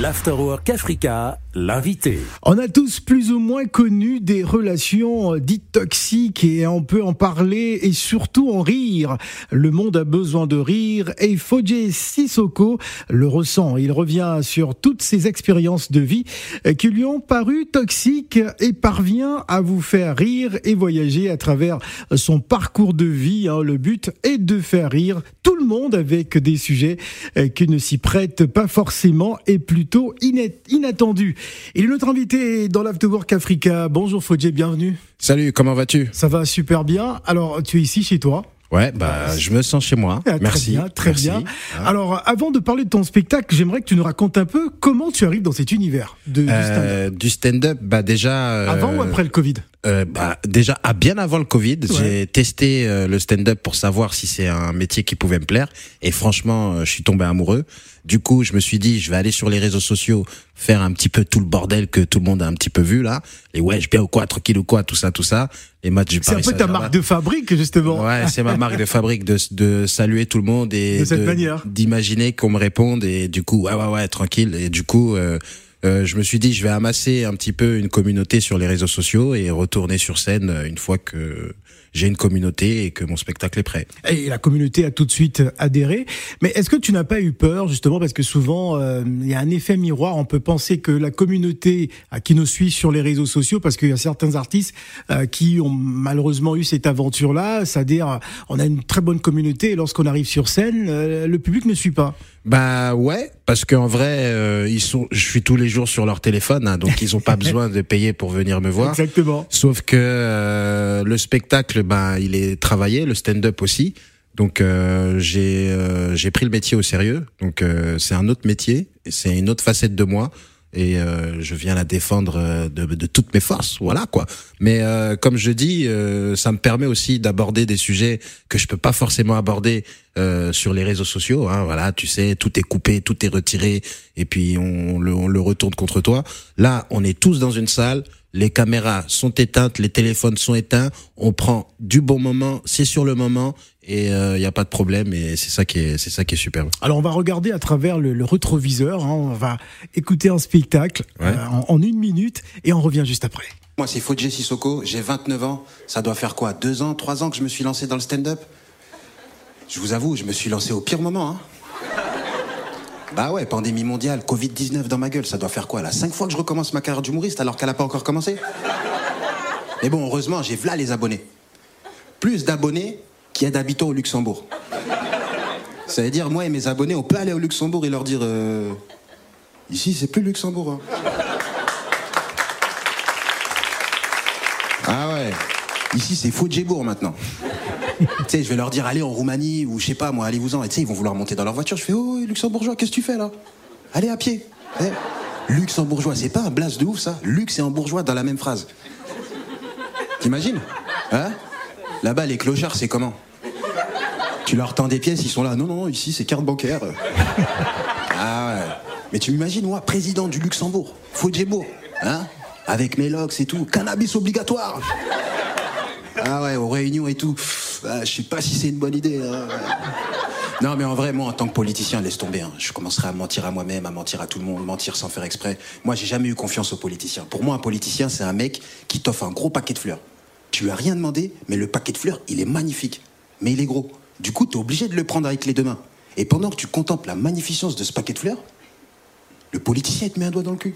L'Afterwork Africa, l'invité. On a tous plus ou moins connu des relations euh, dites toxiques et on peut en parler et surtout en rire. Le monde a besoin de rire et Fodje Sissoko le ressent. Il revient sur toutes ses expériences de vie euh, qui lui ont paru toxiques et parvient à vous faire rire et voyager à travers son parcours de vie. Hein. Le but est de faire rire tout le monde avec des sujets euh, qui ne s'y prêtent pas forcément et plutôt inattendus. Il est notre invité dans l'Afterwork Africa. Bonjour Fodje, bienvenue. Salut, comment vas-tu? Ça va super bien. Alors, tu es ici chez toi? Ouais, bah, je me sens chez moi. Ah, Merci. Très bien, ah. Alors, avant de parler de ton spectacle, j'aimerais que tu nous racontes un peu comment tu arrives dans cet univers de, euh, du stand-up. bah déjà. Euh, avant ou après le Covid? Euh, bah, déjà, à bien avant le Covid, j'ai testé euh, le stand-up pour savoir si c'est un métier qui pouvait me plaire. Et franchement, euh, je suis tombé amoureux. Du coup, je me suis dit, je vais aller sur les réseaux sociaux, faire un petit peu tout le bordel que tout le monde a un petit peu vu là. Les ouais, je bien ou quoi, tranquille ou quoi, tout ça, tout ça. Les matchs du C'est un peu ta marque de fabrique, justement. Ouais, c'est ma marque de fabrique de, de saluer tout le monde et de cette manière. D'imaginer qu'on me réponde et du coup, ouais, ouais, ouais, tranquille. Et du coup, euh, euh, je me suis dit je vais amasser un petit peu une communauté sur les réseaux sociaux et retourner sur scène euh, une fois que j'ai une communauté et que mon spectacle est prêt. Et la communauté a tout de suite adhéré. Mais est-ce que tu n'as pas eu peur justement parce que souvent euh, il y a un effet miroir. On peut penser que la communauté à qui nous suit sur les réseaux sociaux, parce qu'il y a certains artistes qui ont malheureusement eu cette aventure-là, c'est-à-dire on a une très bonne communauté et lorsqu'on arrive sur scène, le public ne suit pas. Bah ouais, parce qu'en vrai, euh, ils sont, je suis tous les jours sur leur téléphone, hein, donc ils ont pas besoin de payer pour venir me voir. Exactement. Sauf que euh, le spectacle, bah, il est travaillé, le stand-up aussi. Donc euh, j'ai j'ai pris le métier au sérieux. Donc c'est un autre métier, c'est une autre facette de moi et euh, je viens la défendre euh, de, de, toutes mes forces, voilà quoi. Mais euh, comme je dis, ça me permet aussi d'aborder des sujets que je peux pas forcément aborder sur les réseaux sociaux. Hein, voilà, tu sais, tout est coupé, tout est retiré, et puis on le, on le retourne contre toi. Là, on est tous dans une salle, les caméras sont éteintes, les téléphones sont éteints, on prend du bon moment, c'est sur le moment et il euh, n'y a pas de problème et c'est ça qui est c'est ça qui est superbe. Alors on va regarder à travers le, le rétroviseur, hein, on va écouter un spectacle euh, en, en, une minute et on revient juste après. Moi c'est Fodje Sissoko, j'ai 29 ans, ça doit faire quoi Deux ans, trois ans que je me suis lancé dans le stand-up? Je vous avoue, je me suis lancé au pire moment. Hein. Bah ouais, pandémie mondiale, Covid-19 dans ma gueule, ça doit faire quoi là Cinq fois que je recommence ma carrière d'humoriste alors qu'elle a pas encore commencé? Mais bon, heureusement, j'ai v'là les abonnés. Plus d'abonnés qu'il y a d'habitants au Luxembourg. Ça veut dire, moi et mes abonnés, on peut aller au Luxembourg et leur dire euh, Ici, c'est plus Luxembourg. Hein. Ah ouais. Ici, c'est Fouadjebourg maintenant. tu sais, je vais leur dire, allez en Roumanie, ou je sais pas, moi, allez-vous-en. Et tu sais, ils vont vouloir monter dans leur voiture. Je fais, oh, luxembourgeois, qu'est-ce que tu fais là? Allez à pied. Eh, luxembourgeois, c'est pas un blast de ouf ça Luxe et en bourgeois dans la même phrase. T'imagines? Hein? Là-bas, les clochards, c'est comment Tu leur tends des pièces, ils sont là. Non, non, ici, c'est carte bancaire. ah ouais. Mais tu m'imagines, moi, président du Luxembourg, Fodjebo, hein Avec mes locks et tout, cannabis obligatoire. Ah ouais, aux réunions et tout. Ah, je sais pas si c'est une bonne idée. Hein. Non, mais en vrai, moi, en tant que politicien, laisse tomber. Hein. Je commencerai à mentir à moi-même, à mentir à tout le monde, mentir sans faire exprès. Moi, j'ai jamais eu confiance aux politiciens. Pour moi, un politicien, c'est un mec qui t'offre un gros paquet de fleurs. Tu as rien demandé, mais le paquet de fleurs, il est magnifique. Mais il est gros. Du coup, tu es obligé de le prendre avec les deux mains. Et pendant que tu contemples la magnificence de ce paquet de fleurs, le politicien, te met un doigt dans le cul.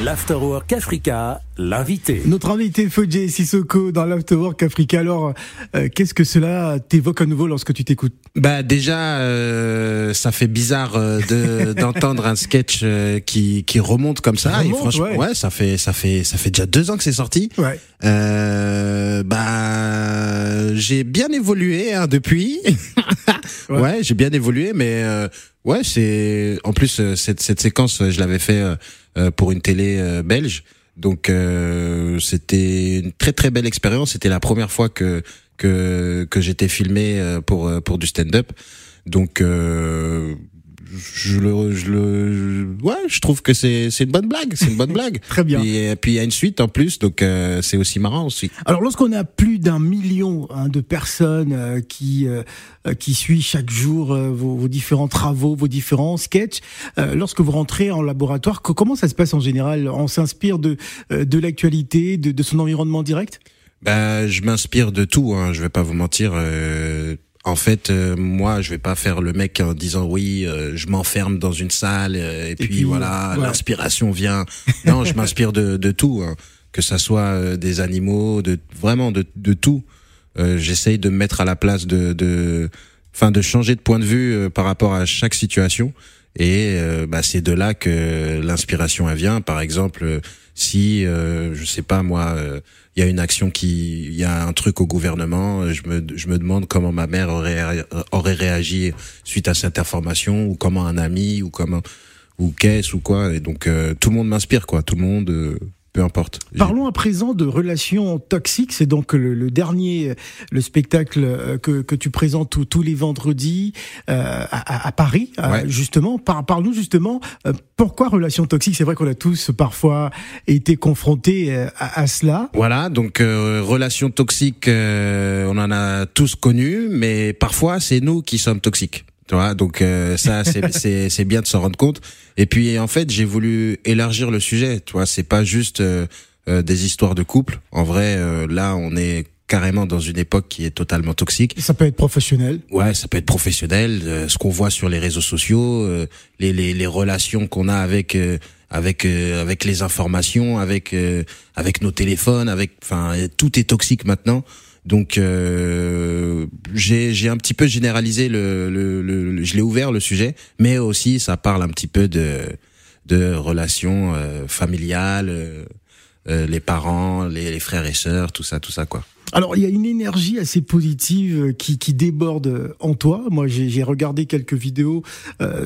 L'Afterwork Africa, l'invité. Notre invité Fodje Sissoko dans l'Afterwork Africa. Alors, euh, qu'est-ce que cela t'évoque à nouveau lorsque tu t'écoutes? Bah déjà, euh, ça fait bizarre euh, de d'entendre un sketch euh, qui qui remonte comme ça. Remonte, et franchement, ouais. ouais. ça fait ça fait ça fait déjà deux ans que c'est sorti. Ouais. Euh, bah j'ai bien évolué hein, depuis. ouais, Ouais. j'ai bien évolué, mais euh, ouais, c'est en plus cette cette séquence, je l'avais fait pour une télé euh, belge. Donc euh, c'était une très très belle expérience. C'était la première fois que que j'étais filmé euh, pour euh, pour du stand-up. Donc euh, je le, je le, ouais, je trouve que c'est c'est une bonne blague, c'est une bonne blague. Très bien. Et puis il y a une suite en plus, donc euh, c'est aussi marrant aussi. Alors lorsqu'on a plus d'un million hein, de personnes euh, qui euh, qui suivent chaque jour euh, vos, vos, différents travaux, vos différents sketchs, euh, lorsque vous rentrez en laboratoire, comment ça se passe en général? On s'inspire de de l'actualité, de, de, son environnement direct? Ben, je m'inspire de tout. Hein, je vais pas vous mentir en fait, euh, moi, je vais pas faire le mec en disant oui, euh, je m'enferme dans une salle euh, et, puis, voilà, l'inspiration vient. Non, je m'inspire de, de tout, hein. que ça soit des animaux, de vraiment de, de tout. J'essaye de me mettre à la place de, de, enfin, de changer de point de vue par rapport à chaque situation. Et bah, c'est de là que l'inspiration vient. Par exemple, si je sais pas moi il y a une action qui, il y a un truc au gouvernement. Je me, je me demande comment ma mère aurait, aurait réagi suite à cette information, ou comment un ami, ou comment, ou qu'est-ce, ou quoi. Et donc, euh, tout le monde m'inspire, quoi. Tout le monde, euh, peu importe. Parlons à présent de relations toxiques. C'est donc le, dernier, le spectacle euh, que, que tu présentes tous les vendredis euh, à, à, Paris, euh, justement. Par, Parle-nous justement pourquoi relations toxiques? C'est vrai qu'on a tous parfois été confrontés à, à cela. Voilà, donc euh, relations toxiques, on en a tous connu, mais parfois c'est nous qui sommes toxiques. Tu vois, donc euh, ça c'est c'est bien de s'en rendre compte. Et puis en fait, j'ai voulu élargir le sujet. Tu vois, c'est pas juste euh, euh, des histoires de couple. En vrai, là, on est carrément dans une époque qui est totalement toxique. Ça peut être professionnel. Ouais, ça peut être professionnel. ce qu'on voit sur les réseaux sociaux, les, les, les relations qu'on a avec avec avec les informations, avec avec nos téléphones, avec enfin tout est toxique maintenant. Donc euh, j'ai un petit peu généralisé le, le, le, je l'ai ouvert le sujet, mais aussi ça parle un petit peu de de relations euh, familiales, euh, euh, les parents, les, les, frères et sœurs, tout ça, tout ça quoi. Alors il y a une énergie assez positive qui, qui déborde en toi. Moi j'ai regardé quelques vidéos,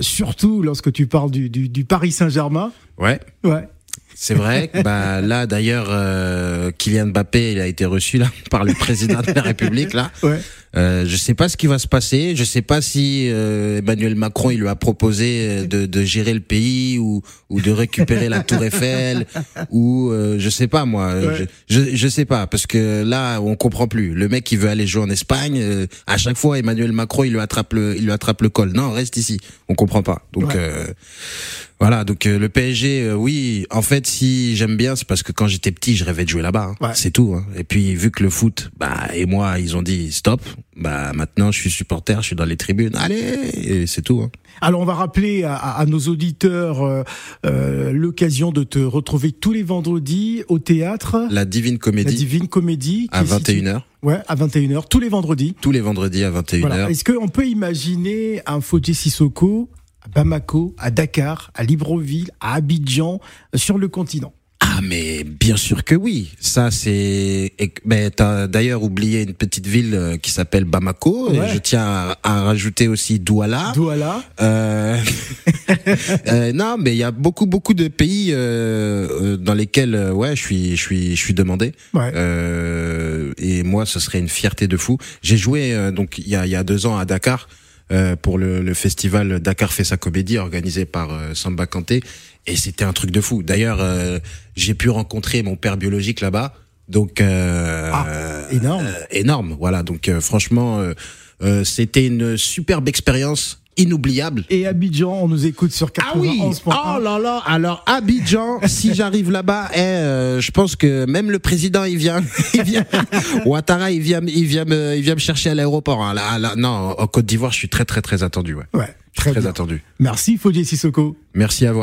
surtout lorsque tu parles du, du, du Paris Saint-Germain. Ouais. Ouais. C'est vrai. bah là d'ailleurs, euh, Kylian Mbappé, il a été reçu là par le président de la République là. Euh, je sais pas ce qui va se passer. Je sais pas si euh, Emmanuel Macron il lui a proposé euh, de, de, gérer le pays ou, ou de récupérer la Tour Eiffel ou euh, je sais pas moi. Je, je, je sais pas parce que là on comprend plus. Le mec qui veut aller jouer en Espagne, euh, à chaque fois Emmanuel Macron il lui attrape le il lui attrape le col. Non reste ici. On comprend pas. Donc voilà, donc le PSG, oui, en fait, si j'aime bien, c'est parce que quand j'étais petit, je rêvais de jouer là-bas. Hein. C'est tout. Hein. Et puis vu que le foot, bah et moi, ils ont dit stop, bah maintenant je suis supporter, je suis dans les tribunes. Allez, c'est tout. Hein. Alors on va rappeler à, à nos auditeurs euh, euh, l'occasion de te retrouver tous les vendredis au théâtre. La Divine Comédie. La Divine Comédie. À 21h. Ouais, à 21h, tous les vendredis. Tous les vendredis à 21h. Voilà. Est-ce qu'on peut imaginer un Fodji Sissoko à Bamako, à Dakar, à Libreville, à Abidjan, sur le continent? Mais bien sûr que oui. Ça c'est. Mais t'as d'ailleurs oublié une petite ville euh, qui s'appelle Bamako. Ouais. Je tiens à, rajouter aussi Douala. Douala. Euh... euh, non, mais il y a beaucoup beaucoup de pays euh, dans lesquels ouais je suis je suis je suis demandé. Ouais. et moi ce serait une fierté de fou. J'ai joué donc il y a y a deux ans à Dakar. Euh, pour le, le, festival Dakar fait sa comédie organisé par euh, Samba Kanté et c'était un truc de fou. D'ailleurs, euh, j'ai pu rencontrer mon père biologique là-bas, donc ah, énorme, énorme. Voilà, donc franchement, c'était une superbe expérience inoubliable. Et Abidjan, on nous écoute sur 91. Ah oui. Oh là là. Alors Abidjan, si j'arrive là-bas, eh, euh, je pense que même le président, il vient, il vient. Ouattara, il vient, il vient me, il vient me chercher à l'aéroport. Hein. Là, là, non, en Côte d'Ivoire, je suis très, très, très attendu. Ouais. Ouais. Très, très attendu. Merci, Fodje Sissoko. Merci à vous.